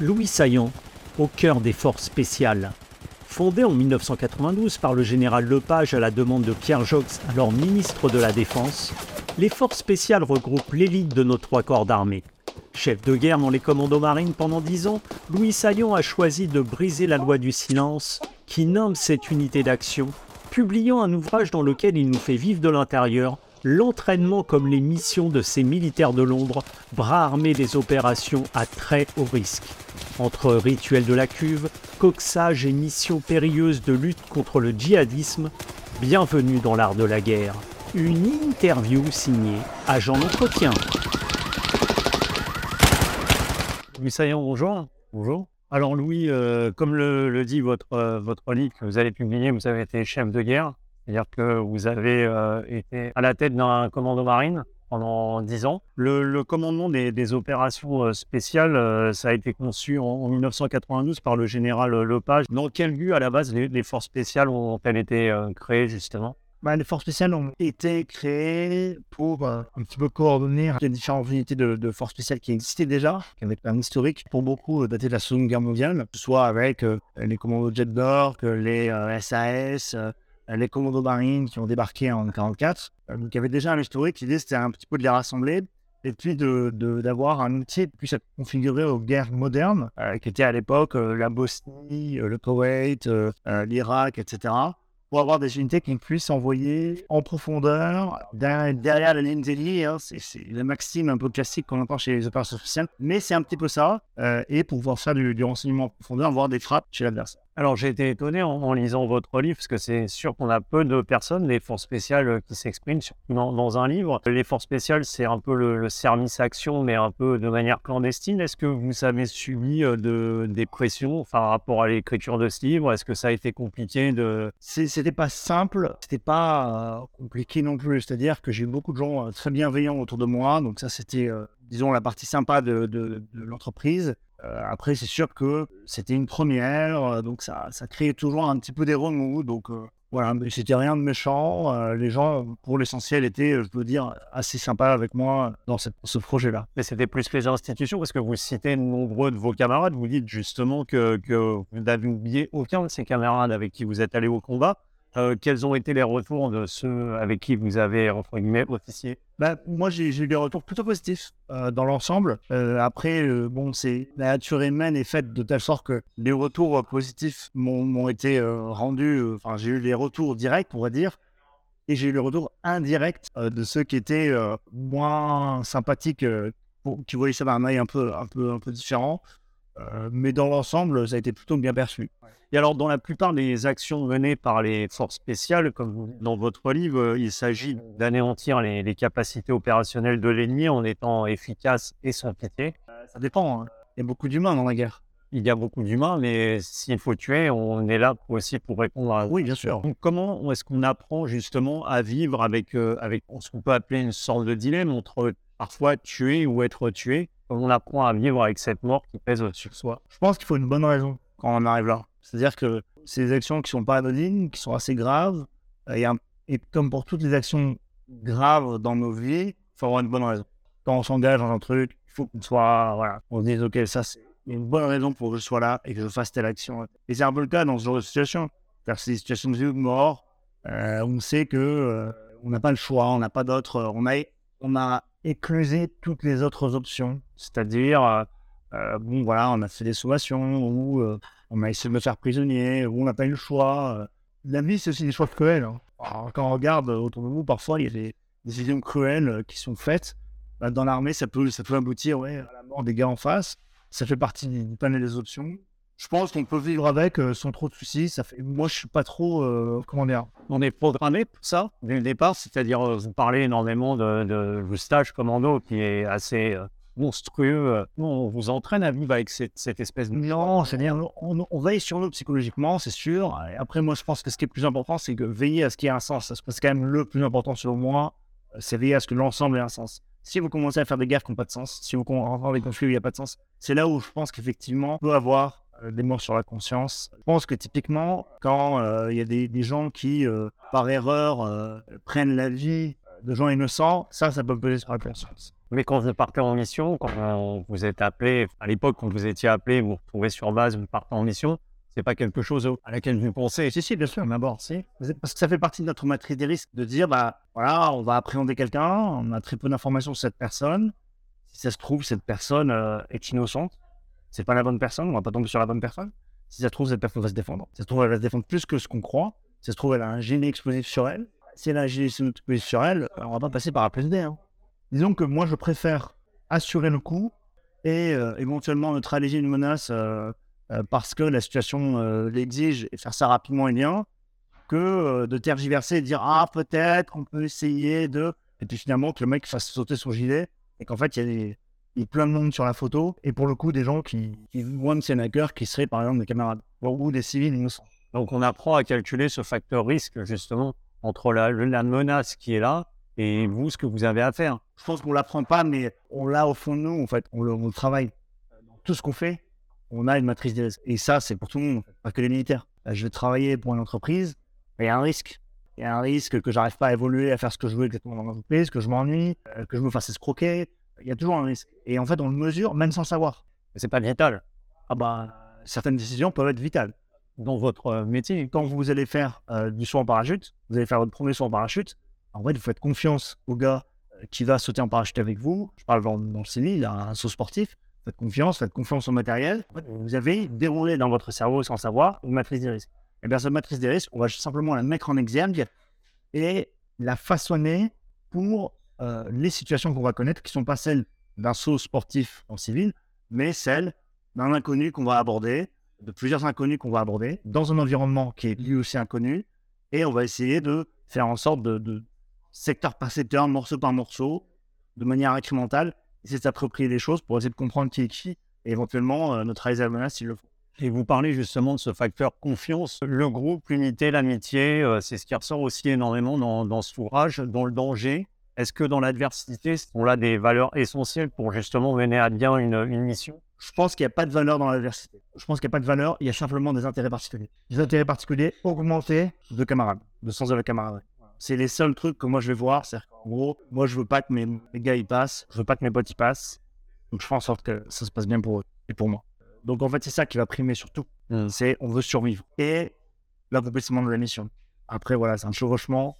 Louis Saillant, au cœur des forces spéciales. Fondé en 1992 par le général Lepage à la demande de Pierre Jox, alors ministre de la Défense, les forces spéciales regroupent l'élite de nos trois corps d'armée. Chef de guerre dans les commandos marines pendant dix ans, Louis Saillon a choisi de briser la loi du silence qui nomme cette unité d'action, publiant un ouvrage dans lequel il nous fait vivre de l'intérieur l'entraînement comme les missions de ces militaires de Londres, bras armés des opérations à très haut risque. Entre rituels de la cuve, coxage et missions périlleuses de lutte contre le djihadisme, bienvenue dans l'art de la guerre. Une interview signée Agent d'entretien. Louis Saillant, bonjour. Bonjour. Alors Louis, euh, comme le, dit votre, euh, votre livre que vous allez publier, vous avez été chef de guerre. C'est-à-dire que vous avez euh, été à la tête d'un commando marine pendant dix ans. Le, commandement des, opérations euh, spéciales, euh, ça a été conçu en, 1992 par le général Lepage. Dans quel but, à la base, les, forces spéciales ont-elles été créées, justement? Bah, les forces spéciales ont été créées pour un petit peu coordonner les différentes unités de, forces spéciales qui existaient déjà, qui avaient un historique pour beaucoup daté de la Seconde Guerre mondiale, que soit avec les commandos Jet d'Or, les SAS, euh, les commandos marines qui ont débarqué en 1944. Euh, donc, il y avait déjà un historique. L'idée, c'était un petit peu de les rassembler et puis d'avoir de, un outil qui puisse être configuré aux guerres modernes, euh, qui étaient à l'époque la Bosnie, le Koweït, l'Irak, etc., pour avoir des unités qui puissent envoyer en profondeur, derrière, la ligne d'Eli, hein, c'est la maxime un peu classique qu'on entend chez les opérations spéciales, mais c'est un petit peu ça, et pour pouvoir faire du renseignement en profondeur, avoir des frappes chez l'adversaire. Alors j'ai été étonné en, lisant votre livre, parce que c'est sûr qu'on a peu de personnes, les forces spéciales, euh, qui s'expriment dans, un livre. Les forces spéciales, c'est un peu le, service action, mais un peu de manière clandestine. Est-ce que vous avez subi euh, de, des pressions par rapport à l'écriture de ce livre? Est-ce que ça a été compliqué de... C'était pas simple, c'était pas euh, compliqué non plus. C'est-à-dire que j'ai eu beaucoup de gens très bienveillants autour de moi, donc ça c'était, disons, la partie sympa de l'entreprise. Euh, après, c'est sûr que c'était une première, euh, donc ça, créait toujours un petit peu des remous. Donc euh, voilà, mais c'était rien de méchant. les gens, pour l'essentiel, étaient, je peux dire, assez sympas avec moi dans ce projet-là. Mais c'était plus les institutions, parce que vous citez nombreux de vos camarades. Vous dites justement que, que vous n'avez oublié aucun de ces camarades avec qui vous êtes allé au combat. Euh, quels ont été les retours de ceux avec qui vous avez, entre guillemets, officié? Bah, Moi, j'ai eu des retours plutôt positifs euh, dans l'ensemble. Euh, après, bon, la nature humaine est faite de telle sorte que les retours positifs m'ont été rendus. Enfin, j'ai eu les retours directs, on va dire, et j'ai eu les retours indirects de ceux qui étaient moins sympathiques, qui voyaient ça d'un œil un peu différent. Mais dans l'ensemble, ça a été plutôt bien perçu. Et alors, dans la plupart des actions menées par les forces spéciales, comme dans votre livre, euh, il s'agit d'anéantir les, capacités opérationnelles de l'ennemi en étant efficace et sans pitié. Euh, ça dépend. Hein. Il y a beaucoup d'humains dans la guerre. Il y a beaucoup d'humains, mais s'il faut tuer, on est là aussi pour répondre à. Oui, bien sûr. Donc, comment est-ce qu'on apprend justement à vivre avec, euh, avec ce qu'on peut appeler une sorte de dilemme entre parfois tuer ou être tué on apprend à vivre avec cette mort qui pèse sur soi Je pense qu'il faut une bonne raison quand on arrive là. C'est-à-dire que c'est des actions qui sont pas anodines, qui sont assez graves. Et, et comme pour toutes les actions graves dans nos vies, il faut avoir une bonne raison. Quand on s'engage dans un truc, il faut qu'on soit, voilà, on se dise, OK, ça, c'est une bonne raison pour que je sois là et que je fasse telle action. Et c'est un peu le cas dans ce genre de situation. C'est des situations de vie ou de mort. Euh, on sait que euh, on n'a pas le choix, on n'a pas d'autres. On a, on a éclusé toutes les autres options. C'est-à-dire, euh, bon, voilà, on a fait des sommations ou on a essayé de me faire prisonnier, ou on n'a pas eu le choix. Euh. La vie, c'est aussi des choix cruels. Hein. quand on regarde autour de nous, parfois, il y a des décisions cruelles euh, qui sont faites. Bah, dans l'armée, ça peut, ça peut aboutir ouais, à la mort des gars en face. Ça fait partie du panel des options. Je pense qu'on peut vivre avec euh, sans trop de soucis. Ça fait... Moi, je suis pas trop. comment dire On est programmé pour ça dès le départ. C'est-à-dire, vous parlez énormément de, de, stage commando qui est assez monstrueux. Euh, on vous entraîne à vivre avec cette, espèce de... Non, c'est-à-dire on, on, veille sur nous psychologiquement, c'est sûr. Et après, moi, je pense que ce qui est le plus important, c'est que veiller à ce qu'il y ait un sens. C'est quand même le plus important selon moi, euh, c'est veiller à ce que l'ensemble ait un sens. Si vous commencez à faire des guerres qui n'ont pas de sens, si vous rentrez dans des conflits où il n'y a pas de sens, c'est là où je pense qu'effectivement, on peut avoir euh, des morts sur la conscience. Je pense que typiquement, quand il y a des, des gens qui, par erreur, prennent la vie de gens innocents, ça, ça peut peser sur la conscience. Mais quand vous partez en mission, quand vous êtes appelé, à l'époque, quand vous étiez appelé, vous vous retrouvez sur base, vous partez en mission, c'est pas quelque chose à laquelle vous pensez. Si, si, bien sûr, d'abord, si. Parce que ça fait partie de notre matrice des risques de dire, bah, voilà, on va appréhender quelqu'un, on a très peu d'informations sur cette personne. Si ça se trouve, cette personne euh, est innocente, c'est pas la bonne personne, on va pas tomber sur la bonne personne. Si ça se trouve, cette personne va se défendre. Si ça se trouve, elle va se défendre plus que ce qu'on croit. Si ça se trouve, elle a un génie explosif sur elle. Si elle a un génie explosif sur elle, on va pas passer par la PSD. Hein. Disons que moi, je préfère assurer le coup et euh, éventuellement neutraliser une menace euh, euh, parce que la situation l'exige et faire ça rapidement et bien, que de tergiverser et dire Ah, peut-être qu'on peut essayer de. Et puis finalement, que le mec fasse sauter son gilet et qu'en fait, il y a des il y a plein de monde sur la photo, et pour le coup, des gens qui, qui un hacker qui seraient par exemple des camarades, ou des civils innocents. Donc on apprend à calculer ce facteur risque, justement, entre la, la menace qui est là et vous, ce que vous avez à faire. Je pense qu'on ne l'apprend pas, mais on l'a au fond de nous, en fait. On le, travaille. tout ce qu'on fait, on a une matrice des risques. Et ça, c'est pour tout le monde, pas que les militaires. je vais travailler pour une entreprise, il y a un risque. Il y a un risque que j'arrive pas à évoluer, à faire ce que je veux exactement dans l'entreprise, que je m'ennuie, euh, que je me fasse escroquer, il y a toujours un risque. Et en fait, on le mesure même sans savoir. C'est pas vital. Ah bah, certaines décisions peuvent être vitales. Dans votre euh, métier, quand vous allez faire euh, du saut en parachute, vous allez faire votre premier saut en parachute, en fait, vous faites confiance au gars euh, qui va sauter en parachute avec vous. Je parle dans, dans le civil, il a un saut sportif. Faites confiance, faites confiance au matériel. vous avez déroulé dans votre cerveau sans savoir une matrice des risques. Et eh bien, cette matrice des risques, on va simplement la mettre en exergue et la façonner pour euh, les situations qu'on va connaître, qui ne sont pas celles d'un saut sportif en civil, mais celles d'un inconnu qu'on va aborder, de plusieurs inconnus qu'on va aborder, dans un environnement qui est lui aussi inconnu, et on va essayer de faire en sorte de, secteur par secteur, morceau par morceau, de manière incrémentale, essayer de s'approprier les choses pour essayer de comprendre qui est qui, et éventuellement euh, neutraliser la menace s'il le faut. Et vous parlez justement de ce facteur confiance, le groupe, l'unité, l'amitié, euh, c'est ce qui ressort aussi énormément dans, dans cet ouvrage, dans le danger. Est-ce que dans l'adversité, sont là des valeurs essentielles pour justement mener à bien une, mission? Je pense qu'il n'y a pas de valeur dans l'adversité. Je pense qu'il n'y a pas de valeur, il y a simplement des intérêts particuliers. Des intérêts particuliers augmentés de camarades, de sens de la camaraderie. C'est les seuls trucs que moi je vais voir. C'est-à-dire qu'en gros, moi je veux pas que mes, gars y passent, je veux pas que mes potes y passent. Donc je fais en sorte que ça se passe bien pour eux et pour moi. Donc en fait, c'est ça qui va primer surtout. Mmh. C'est on veut survivre. Et l'accomplissement de la mission. Après, voilà, c'est un chevauchement.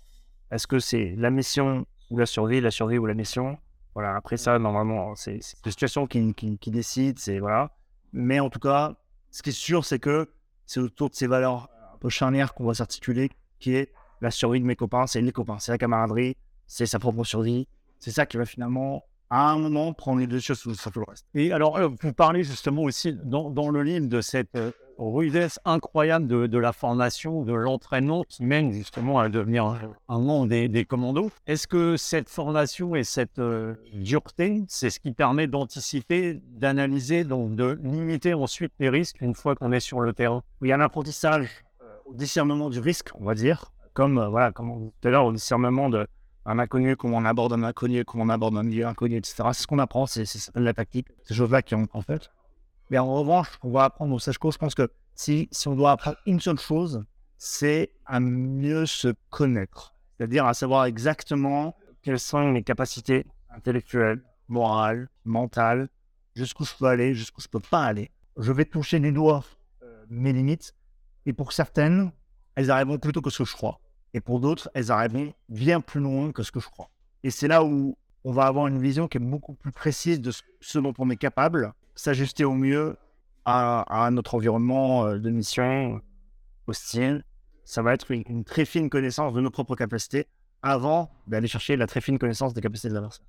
Est-ce que c'est la mission ou la survie, la survie ou la mission. Voilà, après ça, normalement, c'est une situation qui, qui, décide, c'est voilà. Mais en tout cas, ce qui est sûr, c'est que c'est autour de ces valeurs un peu charnières qu'on va s'articuler, qui est la survie de mes copains, c'est les copains, c'est la camaraderie, c'est sa propre survie. C'est ça qui va finalement, à un moment, prendre les deux choses sur tout le reste. Et alors, euh, vous parlez justement aussi dans, dans le livre de cette euh, rudesse incroyable de, la formation, de l'entraînement qui mène justement à devenir un, membre des, commandos. Est-ce que cette formation et cette euh, dureté, c'est ce qui permet d'anticiper, d'analyser, donc de limiter ensuite les risques une fois qu'on est sur le terrain? Il y a un apprentissage euh, au discernement du risque, on va dire, comme euh, voilà, comme tout à l'heure au discernement de un inconnu, comment on aborde un inconnu, comment on aborde un milieu inconnu, etc. C'est ce qu'on apprend, c'est la tactique, ces choses-là qui ont en fait. Mais en revanche, on va apprendre au Sage je pense que si, si on doit apprendre une seule chose, c'est à mieux se connaître. C'est-à-dire à savoir exactement quelles sont mes capacités intellectuelles, morales, mentales, jusqu'où je peux aller, jusqu'où je peux pas aller. Je vais toucher les doigts euh, mes limites. Et pour certaines, elles arriveront plus tôt que ce que je crois. Et pour d'autres, elles arriveront bien plus loin que ce que je crois. Et c'est là où on va avoir une vision qui est beaucoup plus précise de ce dont on est capable s'ajuster au mieux à, notre environnement euh, de mission hostile. Ça va être une, très fine connaissance de nos propres capacités avant d'aller chercher la très fine connaissance des capacités de l'adversaire.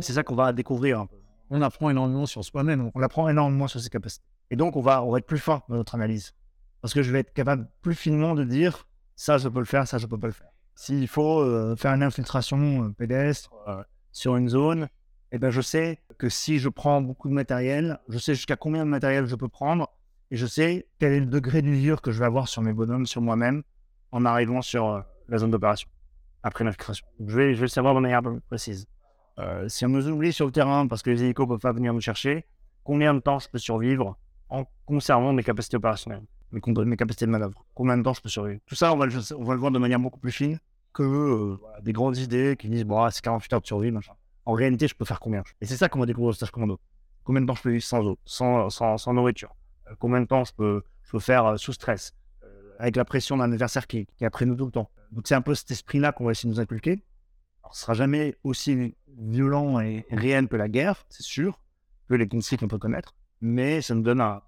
C'est ça qu'on va découvrir On apprend énormément sur soi-même. On apprend énormément sur ses capacités. Et donc, on va, on va être plus fin dans notre analyse. Parce que je vais être capable plus finement de dire ça, je peux le faire, ça, je peux pas le faire. S'il faut euh, faire une infiltration euh, pédestre sur une zone, eh ben, je sais que si je prends beaucoup de matériel, je sais jusqu'à combien de matériel je peux prendre et je sais quel est le degré d'usure que je vais avoir sur mes bonhommes, sur moi-même, en arrivant sur euh, la zone d'opération, après l'infiltration. Je vais, je vais le savoir de manière plus précise. Euh, si on me oublie sur le terrain parce que les hélicos ne peuvent pas venir me chercher, combien de temps je peux survivre en conservant mes capacités opérationnelles, mes, capacités de manœuvre? Combien de temps je peux survivre? Tout ça, on va, le, voir de manière beaucoup plus fine que euh, des grandes idées qui disent bon, c'est 48 heures de survie, machin en réalité, je peux faire combien Et c'est ça qu'on va découvrir au stage commando. Combien de temps je peux vivre sans eau, sans, sans, nourriture? Euh, Combien de temps je peux, je peux faire euh, sous stress? Euh, Avec la pression d'un adversaire qui, qui est après nous tout le temps. Donc c'est un peu cet esprit-là qu'on va essayer de nous inculquer. Alors, ce sera jamais aussi violent et réel que la guerre, c'est sûr, que les conflits qu'on peut connaître, mais ça nous donne un,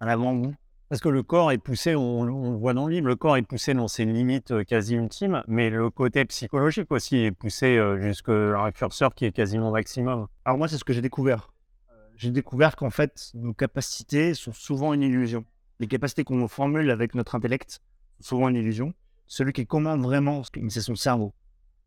un avant-goût parce que le corps est poussé, on, le voit dans le livre, le corps est poussé dans ses limites euh, quasi ultimes, mais le côté psychologique aussi est poussé euh, jusqu'à un curseur qui est quasiment maximum. Alors moi, c'est ce que j'ai découvert. Euh, j'ai découvert qu'en fait, nos capacités sont souvent une illusion. Les capacités qu'on formule avec notre intellect sont souvent une illusion. Celui qui commande vraiment, c'est son cerveau.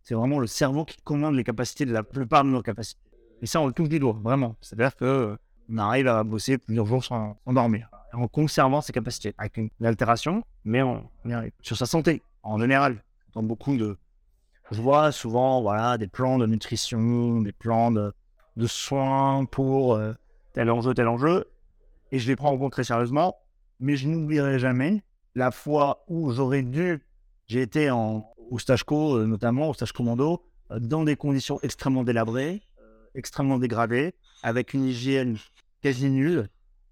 C'est vraiment le cerveau qui commande les capacités de la plupart de nos capacités. Et ça, on le touche des doigts, vraiment. C'est-à-dire que on arrive à bosser plusieurs jours sans, sans dormir, en conservant ses capacités, avec une, altération, mais. Sur sa santé, en général, dans beaucoup de... Je vois souvent voilà, des plans de nutrition, des plans de, de soins pour euh, tel enjeu, tel enjeu, et je les prends en compte très sérieusement, mais je n'oublierai jamais la fois où j'aurais dû, j'ai été en, au stage co, euh, notamment au stage commando, euh, dans des conditions extrêmement délabrées, extrêmement dégradées, avec une hygiène quasi nulle,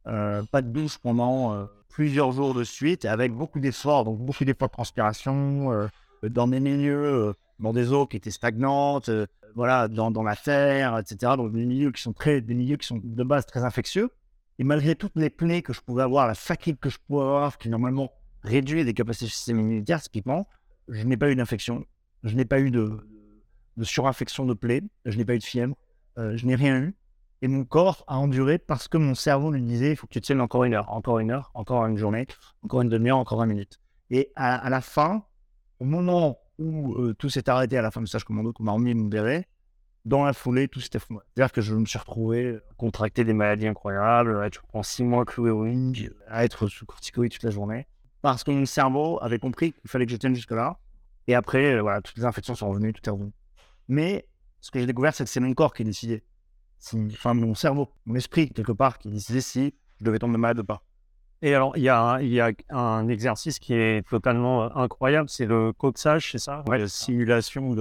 euh, pas de douche pendant euh, plusieurs jours de suite, avec beaucoup d'efforts, donc beaucoup d'efforts de transpiration, euh, dans des milieux, dans des eaux qui étaient stagnantes, voilà, dans, la terre, etc. Donc des milieux qui sont très, des milieux qui sont de base très infectieux. Et malgré toutes les plaies que je pouvais avoir, la fatigue que je pouvais avoir, qui normalement réduit les capacités du système immunitaire, typiquement, je n'ai pas eu d'infection, je n'ai pas eu de, de surinfection de plaies, je n'ai pas eu de fièvre, je n'ai rien eu. Et mon corps a enduré parce que mon cerveau lui disait il faut que tu tiennes encore une heure, encore une heure, encore une journée, encore une demi-heure, encore 20 minutes. Et à, la fin, au moment où euh, tout s'est arrêté à la fin du stage commando, qu'on m'a remis me libérer, dans la foulée, tout s'était fou. C'est-à-dire que je me suis retrouvé contracter des maladies incroyables, à être en six mois cloué au ring, à être sous corticoïdes toute la journée, parce que mon cerveau avait compris qu'il fallait que je tienne jusque-là. Et après, euh, voilà, toutes les infections sont revenues, tout est revenu. Mais ce que j'ai découvert, c'est que c'est mon corps qui décidait. Si, enfin, mon cerveau, mon esprit, quelque part, qui décidait si je devais tomber malade ou pas. Et alors, il y, a, y a un exercice qui est totalement euh, incroyable, c'est le coxage, c'est ça? Ouais, La simulation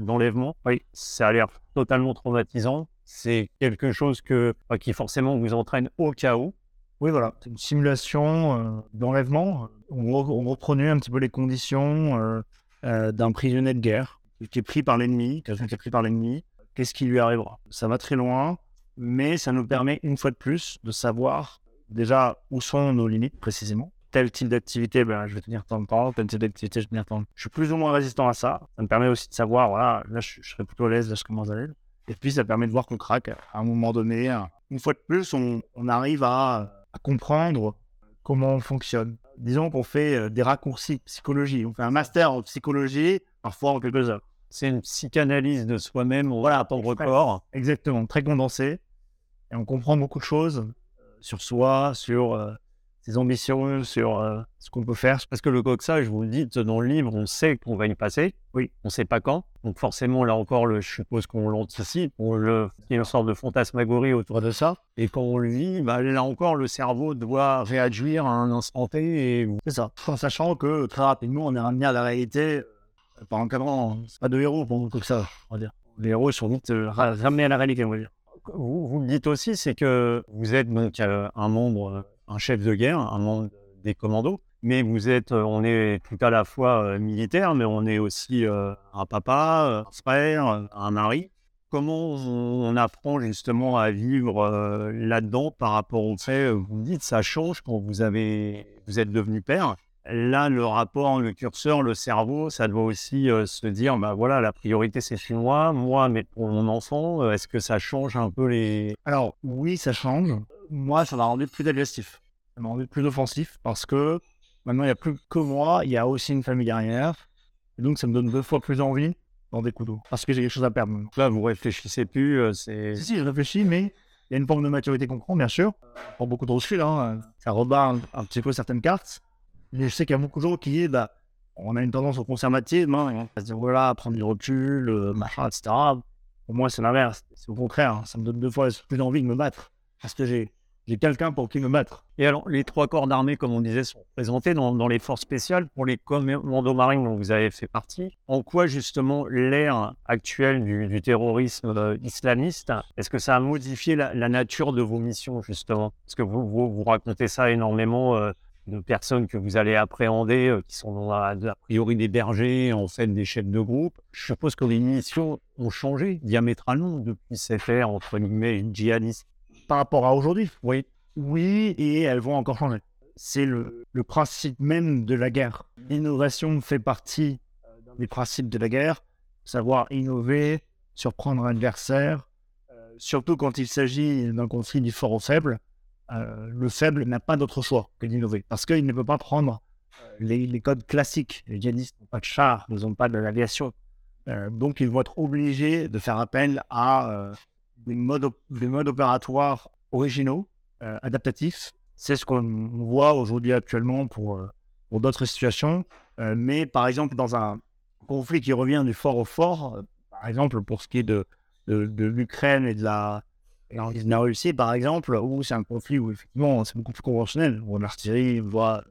d'enlèvement. oui, ça a l'air totalement traumatisant. C'est quelque chose que, qui forcément vous entraîne au chaos. Oui, voilà, c'est une simulation euh, d'enlèvement. On, on, reprenait un petit peu les conditions euh, euh, d'un prisonnier de guerre qui est pris par l'ennemi, quelqu'un qui est pris par l'ennemi, qu'est-ce qui lui arrivera Ça va très loin, mais ça nous permet une fois de plus de savoir déjà où sont nos limites précisément. Tel type d'activité, ben, je vais tenir tant de temps, tel type d'activité, je vais tenir tant de. Je suis plus ou moins résistant à ça. Ça me permet aussi de savoir, voilà, là je, je serai plutôt à l'aise, là je commence à l'aise. Et puis ça permet de voir qu'on craque à un moment donné. Une fois de plus, on, arrive à, à comprendre comment on fonctionne. Disons qu'on fait des raccourcis psychologie. On fait un master en psychologie, parfois en quelques heures. C'est une psychanalyse de soi-même, voilà, à ton corps. Exactement, très condensé. Et on comprend beaucoup de choses sur soi, sur euh, ses ambitions, sur euh, ce qu'on peut faire. Parce que le coxage, vous le dites dans le livre, on sait qu'on va y passer. Oui. On ne sait pas quand. Donc forcément, là encore, le, je suppose qu'on l'anticipe. On le, il y a une sorte de fantasmagorie autour de ça. Et quand on le vit, bah, là encore, le cerveau doit réagir à un instant T. Et... C'est ça. En sachant que très rapidement, on est ramené à la réalité par encadrant. C'est pas de héros pour que ça, on va dire. Les héros sont vite euh, ramenés à la réalité, on va dire. Vous, vous le dites aussi, c'est que vous êtes donc euh, un membre, un chef de guerre, un membre des commandos, mais vous êtes, on est tout à la fois euh, militaire, mais on est aussi euh, un papa, un frère, un mari. Comment on apprend justement à vivre euh, là-dedans par rapport au fait, vous me dites, ça change quand vous avez, vous êtes devenu père. Là, le rapport, le curseur, le cerveau, ça doit aussi euh, se dire, bah voilà, la priorité c'est chez moi, moi, mais pour mon enfant, euh, est-ce que ça change un peu les... Alors, oui, ça change. Moi, ça m'a rendu plus agressif. Ça m'a rendu plus offensif parce que maintenant, il n'y a plus que moi, il y a aussi une famille derrière. Et donc, ça me donne deux fois plus envie dans des coups d'eau parce que j'ai quelque chose à perdre. Donc là, vous réfléchissez plus, euh, c'est... Si, si, je réfléchis, mais il y a une forme de maturité qu'on prend, bien sûr. Pour beaucoup de recul, hein, ça rebat un, un petit peu certaines cartes. Mais je sais qu'il y a beaucoup de gens qui disent, bah, on a une tendance au conservatisme, hein, va se dire, voilà, prendre du recul, euh, etc. Pour moi, c'est l'inverse. C'est au contraire, hein, ça me donne deux fois plus envie de me battre. Parce que j'ai j'ai quelqu'un pour qui me battre. Et alors, les trois corps d'armée, comme on disait, sont présentés dans, les forces spéciales pour les commandos marines dont vous avez fait partie. En quoi, justement, l'ère actuelle du, terrorisme euh, islamiste, est-ce que ça a modifié la, nature de vos missions, justement? Parce que vous, vous, vous racontez ça énormément euh, de personnes que vous allez appréhender, euh, qui sont a, priori des bergers, en fait des chefs de groupe. Je suppose que les missions ont changé diamétralement depuis cette ère, entre guillemets, djihadiste par rapport à aujourd'hui Oui. Oui, et elles vont encore changer. C'est le, le, principe même de la guerre. L'innovation fait partie euh, des principes de la guerre, savoir innover, surprendre un adversaire, euh, surtout quand il s'agit d'un conflit du fort au faible. Euh, le faible n'a pas d'autre choix que d'innover, parce qu'il ne peut pas prendre euh, les, codes classiques. Les djihadistes n'ont pas de chars, ils n'ont pas de l'aviation. Euh, donc ils vont être obligés de faire appel à des modes, des modes opératoires originaux, adaptatifs. C'est ce qu'on voit aujourd'hui actuellement pour, d'autres situations. Mais par exemple, dans un conflit qui revient du fort au fort, par exemple pour ce qui est de l'Ukraine et de la, de la Russie, par exemple, où c'est un conflit où effectivement c'est beaucoup plus conventionnel, où l'artillerie voit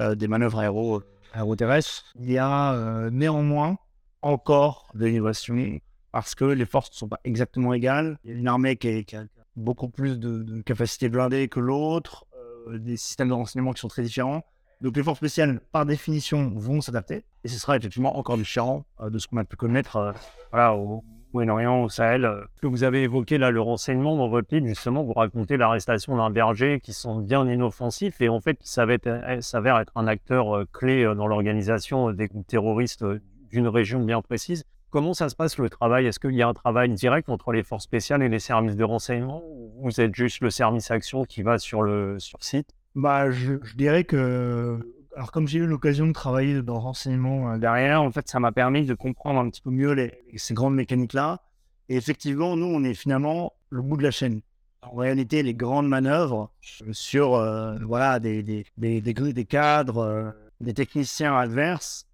des manœuvres aéro, aéroterrestres, il y a néanmoins encore de l'innovation parce que les forces ne sont pas exactement égales. Il y a une armée qui, a beaucoup plus de, de capacités blindées que l'autre, euh, des systèmes de renseignement qui sont très différents. Donc les forces spéciales, par définition, vont s'adapter. Et ce sera effectivement encore différent euh, de ce qu'on a pu connaître euh, voilà, au Moyen-Orient, au Sahel. Que vous avez évoqué là, le renseignement dans votre livre, justement, vous racontez l'arrestation d'un berger qui sont bien inoffensifs et en fait qui s'avère être un acteur clé dans l'organisation des groupes terroristes d'une région bien précise. Comment ça se passe le travail? Est-ce qu'il y a un travail direct entre les forces spéciales et les services de renseignement ou vous êtes juste le service action qui va sur le sur site? Bah, je, dirais que, alors comme j'ai eu l'occasion de travailler dans le renseignement derrière, en fait, ça m'a permis de comprendre un petit peu mieux ces grandes mécaniques-là. Et effectivement, nous, on est finalement le bout de la chaîne. En réalité, les grandes manœuvres sur euh, voilà, des, des, des, des, cadres, euh, des techniciens adverses,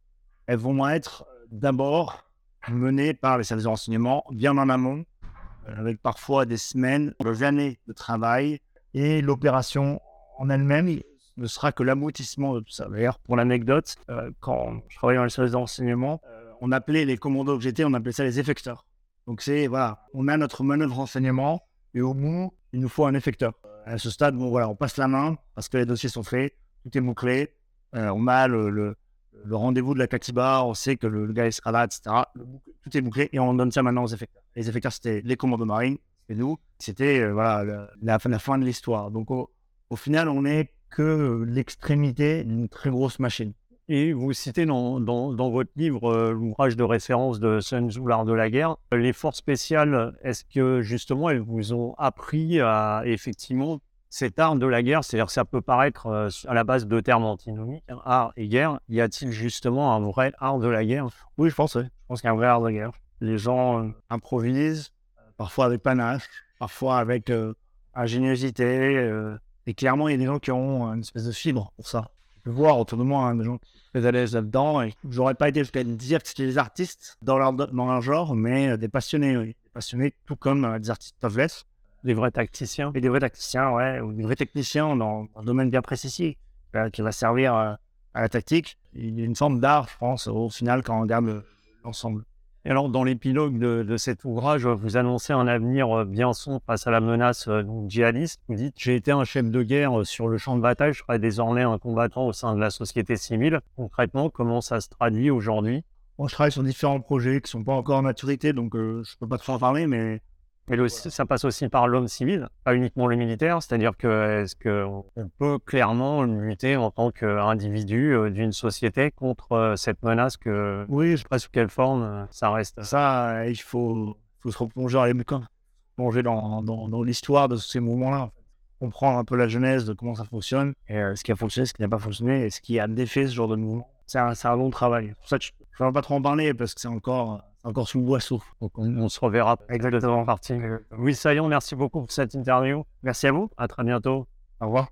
elles vont être d'abord menée par les services de renseignement bien en amont, avec parfois des semaines, des années de travail. Et l'opération en elle-même ne sera que l'aboutissement de tout ça. D'ailleurs, pour l'anecdote, euh, quand je travaillais dans les services de renseignement, euh, on appelait les commandos que j'étais, on appelait ça les effecteurs. Donc c'est, voilà, on a notre manœuvre renseignement et au bout, il nous faut un effecteur. À ce stade, bon, voilà, on passe la main parce que les dossiers sont faits, tout est bouclé, euh, on a le, le rendez-vous de la Katiba, on sait que le, gars il sera là, etc. Tout est bouclé et on donne ça maintenant aux effecteurs. Les effecteurs, c'était les commandos marines, c'était nous. C'était euh, voilà, la, fin de l'histoire. Donc au, final, on n'est que l'extrémité d'une très grosse machine. Et vous citez dans, dans, dans votre livre euh, l'ouvrage de référence de Sun Tzu, l'art de la guerre. Les forces spéciales, est-ce que justement elles vous ont appris à effectivement cet art de la guerre, c'est-à-dire que ça peut paraître euh, à la base de termes antinomiques, hein, art et guerre, y a-t-il justement un vrai art de la guerre? Oui, je pense, oui. je pense qu'il y a un vrai art de la guerre. Les gens euh, improvisent, euh, parfois avec panache, parfois avec ingéniosité, euh, et clairement, il y a des gens qui ont une espèce de fibre pour ça. Je peux voir autour de moi hein, des gens très à l'aise là-dedans, et j'aurais pas été jusqu'à dire que c'était des artistes dans leur, dans leur genre, mais des passionnés, oui. Des passionnés, tout comme des artistes peuvent l'être. Des vrais tacticiens. Et des vrais tacticiens, ouais, ou des vrais techniciens dans, dans un domaine bien précis, euh, qui va servir euh, à la tactique. Il y a une forme d'art, je pense, au final, quand on regarde l'ensemble. Et alors, dans l'épilogue de, cet ouvrage, vous annoncez un avenir bien sombre face à la menace euh, djihadiste. Vous dites J'ai été un chef de guerre sur le champ de bataille, je serai désormais un combattant au sein de la société civile. Concrètement, comment ça se traduit aujourd'hui? Moi, je travaille sur différents projets qui ne sont pas encore en maturité, donc euh, je ne peux pas trop en parler, mais mais le, ça passe aussi par l'homme civil, pas uniquement le militaire. C'est-à-dire que est-ce qu'on peut clairement lutter en tant qu'individu euh, d'une société contre euh, cette menace que oui, je sais pas sous quelle forme euh, ça reste? Ça, il faut, faut se replonger dans les bouquins, plonger dans, dans, dans l'histoire de ces mouvements-là. En fait. Comprendre un peu la genèse de comment ça fonctionne, et euh, ce qui a fonctionné, ce qui n'a pas fonctionné, et ce qui a défait ce genre de mouvement. C'est un, un, long travail. Pour ça, je ne vais pas trop en parler parce que c'est encore encore sous le boisseau. Donc on, on se reverra exactement partie. Oui, Sayon, merci beaucoup pour cette interview. Merci à vous. À très bientôt. Au revoir.